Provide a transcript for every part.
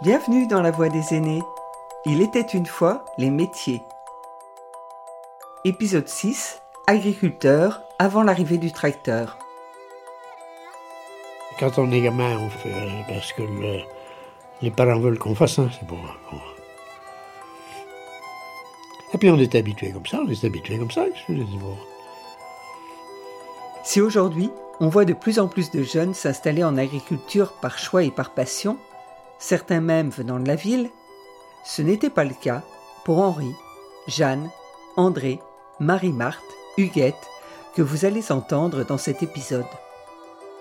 Bienvenue dans la voie des aînés. Il était une fois les métiers. Épisode 6. Agriculteur avant l'arrivée du tracteur. Quand on est gamin, on fait euh, parce que le- les parents veulent qu'on fasse ça, c'est bon. bon. Et puis on est habitué comme ça, on est habitué comme ça. bon. Si aujourd'hui, on voit de plus en plus de jeunes s'installer en agriculture par choix et par passion, certains même venant de la ville, ce n'était pas le cas pour Henri, Jeanne, André, Marie-Marthe, Huguette, que vous allez entendre dans cet épisode.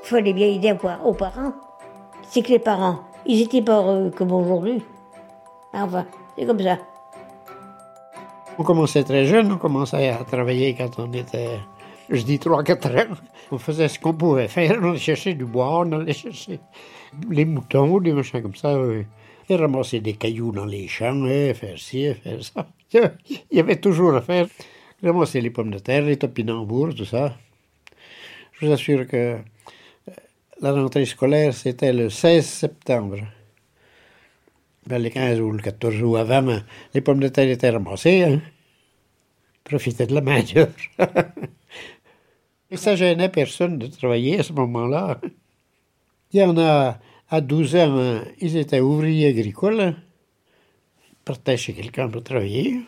Il fallait bien aider aux parents. C'est que les parents, ils étaient pas heureux comme aujourd'hui. Enfin, c'est comme ça. On commençait très jeune, on commençait à travailler quand on était, je dis 3-4 ans. On faisait ce qu'on pouvait faire, on allait chercher du bois, on allait chercher les moutons, des machins comme ça. oui. Et ramasser des cailloux dans les champs, et faire ci, faire ça. Il y avait toujours à faire. Ramasser les pommes de terre, les topinambours, tout ça. Je vous assure que euh, la rentrée scolaire, c'était le 16 septembre. Ben, le 15 ou le 14 ou avant, hein, les pommes de terre étaient ramassées. Hein. Profiter de la main-d'œuvre. Et ça gênait personne de travailler à ce moment-là. Il y en a, à 12 ans, ils étaient ouvriers agricoles. Ils partaient chez quelqu'un pour travailler.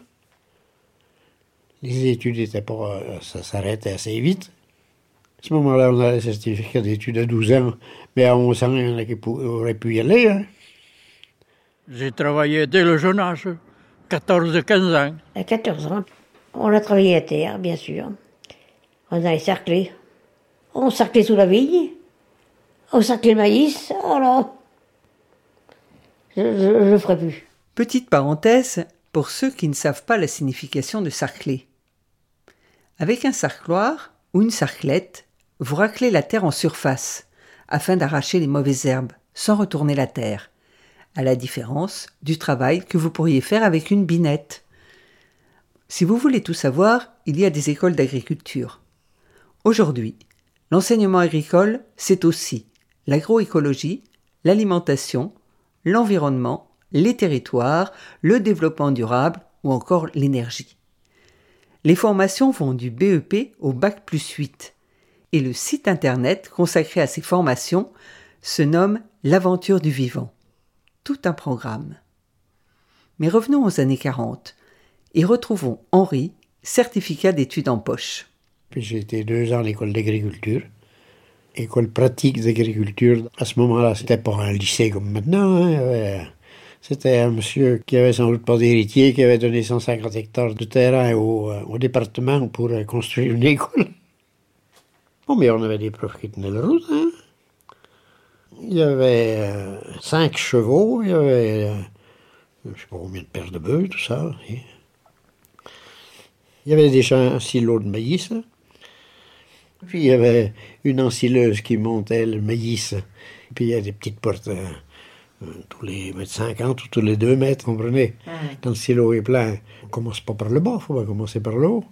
Les études étaient pas. ça s'arrêtait assez vite. À ce moment-là, on a les certificats d'études à 12 ans, mais à 11 ans, il y en a qui auraient pu y aller. hein. J'ai travaillé dès le jeune âge, 14-15 ans. À 14 ans, on a travaillé à terre, bien sûr. On a cerclé. On cerclait sous la vigne. On cerclait le maïs. Oh Je ne ferai plus. Petite parenthèse pour ceux qui ne savent pas la signification de sarcler. Avec un sarcloir ou une sarclette, vous raclez la terre en surface afin d'arracher les mauvaises herbes sans retourner la terre, à la différence du travail que vous pourriez faire avec une binette. Si vous voulez tout savoir, il y a des écoles d'agriculture. Aujourd'hui, l'enseignement agricole, c'est aussi l'agroécologie, l'alimentation, l'environnement, les territoires, le développement durable ou encore l'énergie. Les formations vont du BEP au Bac plus 8 et le site internet consacré à ces formations se nomme L'aventure du vivant. Tout un programme. Mais revenons aux années 40 et retrouvons Henri, certificat d'études en poche. Puis j'ai été deux ans à l'école d'agriculture. École pratique d'agriculture. À ce moment-là, c'était pas un lycée comme maintenant. hein. C'était un monsieur qui avait sans doute pas d'héritier, qui avait donné 150 hectares de terrain au, euh, département pour euh, construire une école. Bon, mais on avait des profs qui tenaient la route. hein. Il y avait euh, cinq chevaux, il y avait, je sais pas combien de paires de bœufs, tout ça. Il y avait déjà un silo de maïs. Puis il y avait une ensileuse qui montait le maïs. Puis il y a des petites portes euh, euh, tous les mètres 50 ou tous les 2 mètres, comprenez? Quand le silo est plein, on commence pas par le bas, il faut pas commencer par le haut.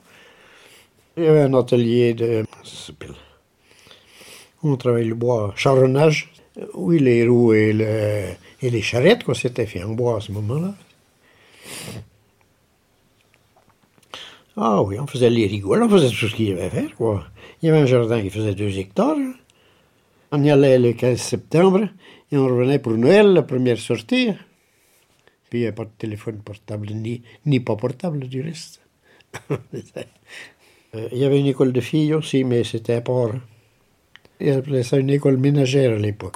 Il y avait un atelier de... On travaille le bois, charronnage. Oui, les roues et, le- et les charrettes, quoi, c'était fait en bois à ce moment-là. Ah oui, on faisait les rigoles, on faisait tout ce qu'il y avait à faire, quoi. Il y avait un jardin qui faisait deux hectares. On y allait le 15 septembre et on revenait pour Noël, la première sortie. Puis il n'y avait pas de téléphone portable, ni, ni pas portable du reste. Euh, Il y avait une école de filles aussi, mais c'était à part. Ils appelaient ça une école ménagère à l'époque.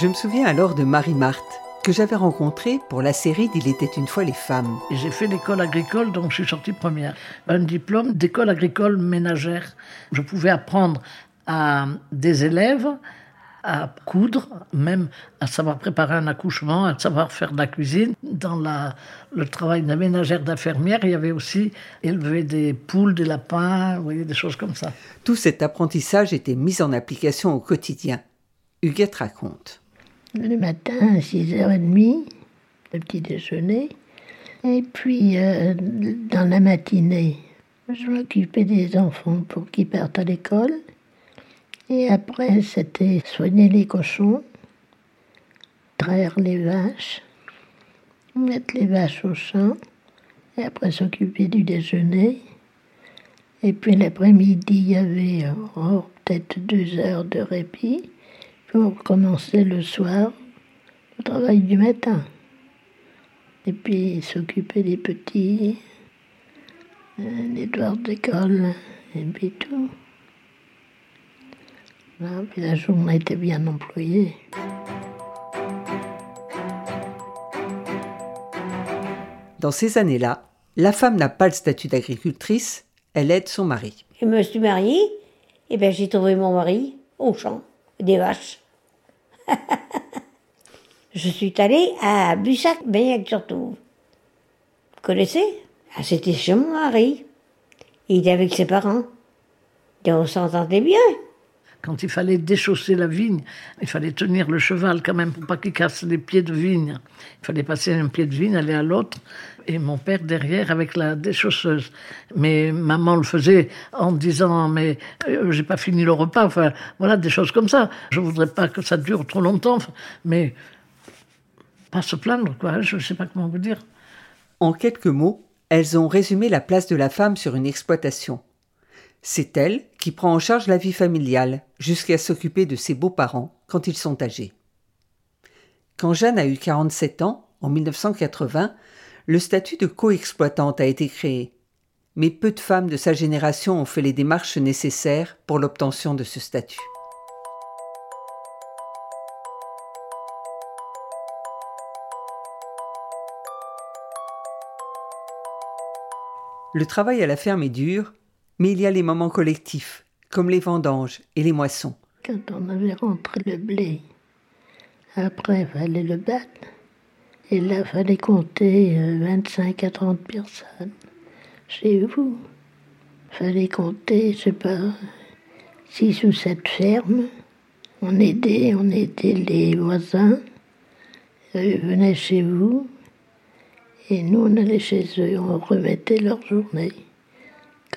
Je me souviens alors de Marie-Marthe, que j'avais rencontrée pour la série d'Il était une fois les femmes. J'ai fait l'école agricole, donc je suis sortie première. Un diplôme d'école agricole ménagère. Je pouvais apprendre à des élèves à coudre, même à savoir préparer un accouchement, à savoir faire de la cuisine. Dans la, le travail de ménagère d'infirmière, il y avait aussi élever des poules, des lapins, vous voyez, des choses comme ça. Tout cet apprentissage était mis en application au quotidien. Huguette raconte. Le matin, à 6h30, le petit déjeuner. Et puis, euh, dans la matinée, je m'occupais des enfants pour qu'ils partent à l'école. Et après, c'était soigner les cochons, traire les vaches, mettre les vaches au champ, et après s'occuper du déjeuner. Et puis l'après-midi, il y avait oh, peut-être deux heures de répit pour commencer le soir le travail du matin. Et puis s'occuper des petits, euh, des devoirs d'école, et puis tout. puis la journée était bien employée. Dans ces années-là, la femme n'a pas le statut d'agricultrice, elle aide son mari. Je me suis mariée, et bien j'ai trouvé mon mari au champ, des vaches. je suis allée à Bussac, Beignac surtout. Vous connaissez? Ah, C'était chez mon mari. Il était avec ses parents. Et on s'entendait bien. Quand il fallait déchausser la vigne, il fallait tenir le cheval quand même pour pas qu'il casse les pieds de vigne. Il fallait passer un pied de vigne, aller à l'autre, et mon père derrière avec la déchausseuse. Mais maman le faisait en disant mais euh, j'ai pas fini le repas. Enfin voilà des choses comme ça. Je voudrais pas que ça dure trop longtemps, mais pas se plaindre quoi. Je sais pas comment vous dire. En quelques mots, elles ont résumé la place de la femme sur une exploitation. C'est elle qui prend en charge la vie familiale jusqu'à s'occuper de ses beaux-parents quand ils sont âgés. Quand Jeanne a eu 47 ans, en 1980, le statut de coexploitante a été créé. Mais peu de femmes de sa génération ont fait les démarches nécessaires pour l'obtention de ce statut. Le travail à la ferme est dur, mais il y a les moments collectifs, comme les vendanges et les moissons. Quand on avait rentré le blé, après, il fallait le battre. Et là, il fallait compter 25 euh, à 30 personnes chez vous. Il fallait compter, je sais pas, 6 ou 7 fermes. On aidait, on aidait les voisins. Ils venaient chez vous. Et nous, on allait chez eux, on remettait leur journée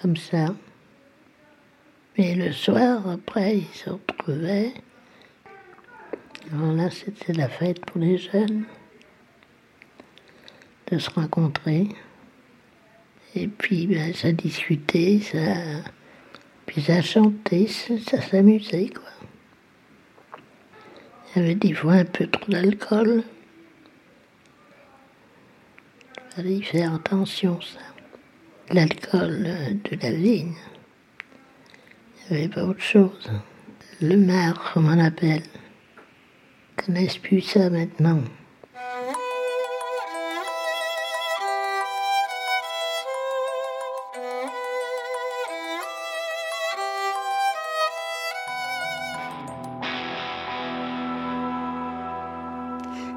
comme ça. Mais le soir, après, ils se retrouvaient. Alors là, c'était la fête pour les jeunes de se rencontrer. Et puis, ben, ça discutait, ça, puis ça chantait, ça, s'amusait, quoi. Il y avait des fois un peu trop d'alcool. Il fallait y faire attention, ça l'alcool de la vigne. Il n'y avait pas autre chose. Le mar, comme on appelle. Ils connaissent plus ça maintenant.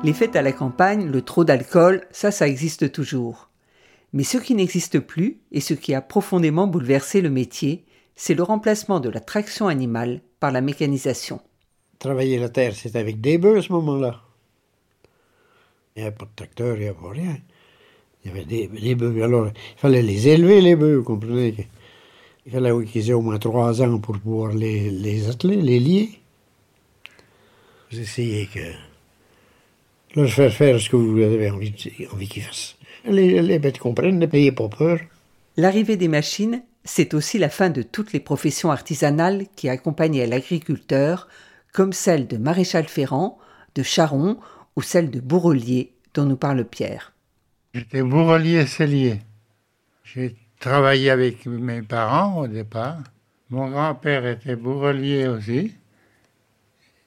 Les fêtes à la campagne, le trop d'alcool, ça, ça existe toujours. Mais ce qui n'existe plus et ce qui a profondément bouleversé le métier, c'est le remplacement de la traction animale par la mécanisation. Travailler la terre, c'était avec des bœufs à ce moment-là. Il n'y avait pas de tracteur, il n'y avait rien. Il y avait des, bœufs. Alors, il fallait les élever, les bœufs, vous comprenez Il fallait qu'ils aient au moins trois ans pour pouvoir les atteler, les lier. Vous essayez que. Leur faire faire ce que vous avez envie, envie qu'ils fassent. Les, bêtes comprennent, ne payez pas peur. L'arrivée des machines, c'est aussi la fin de toutes les professions artisanales qui accompagnaient l'agriculteur, comme celle de maréchal ferrant, de charron ou celle de bourrelier dont nous parle Pierre. J'étais bourrelier cellier. J'ai travaillé avec mes parents au départ. Mon grand-père était bourrelier aussi.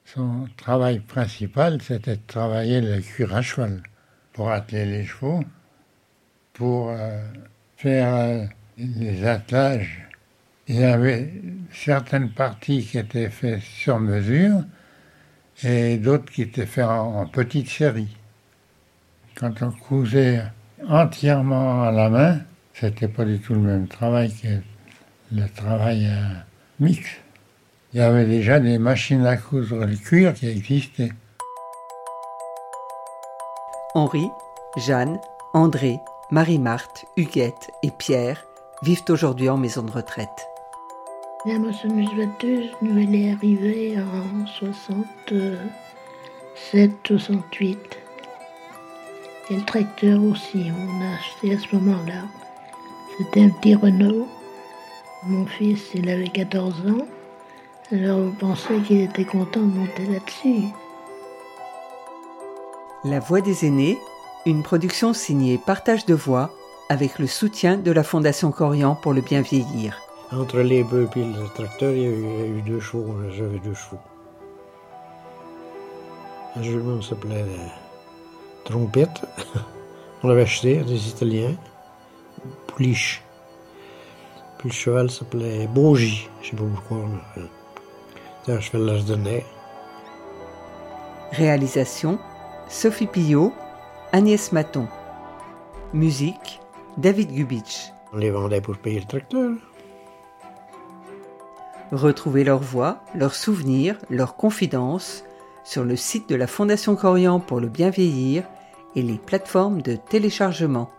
Son travail principal, c'était de travailler le cuir à cheval pour atteler les chevaux pour euh, faire euh, les attelages. Il y avait certaines parties qui étaient faites sur mesure et d'autres qui étaient faites en, petite série. Quand on cousait entièrement à la main, c'était pas du tout le même travail que le travail euh, mix. Il y avait déjà des machines à coudre le cuir qui existaient. Henri, Jeanne, André Marie-Marthe, Huguette et Pierre vivent aujourd'hui en maison de retraite. La moissonneuse batteuse, nous, elle est arrivée en 68. 7,68. Et le tracteur aussi, on a acheté à ce moment-là. C'était un petit Renault. Mon fils, il avait 14 ans. Alors on pensait qu'il était content de monter là-dessus? La Voix des aînés, une production signée Partage de voix avec le soutien de la Fondation Corian pour le bien vieillir. Entre les bœufs et le tracteur, il y a eu, il y a eu deux chevaux. J'avais deux chevaux. Un jument s'appelait euh, Trompette. On l'avait acheté à des Italiens. Pouliche. Puis le cheval s'appelait Bogie. Je sais pas pourquoi. mais, C'était un cheval lardonnais. Réalisation Sophie Pillot, Agnès Maton. Musique David Gubitsch. On les vendait pour payer le tracteur. Retrouvez leurs voix, leurs souvenirs, leurs confidences sur le site de la Fondation Corian pour le bien vieillir et les plateformes de téléchargement.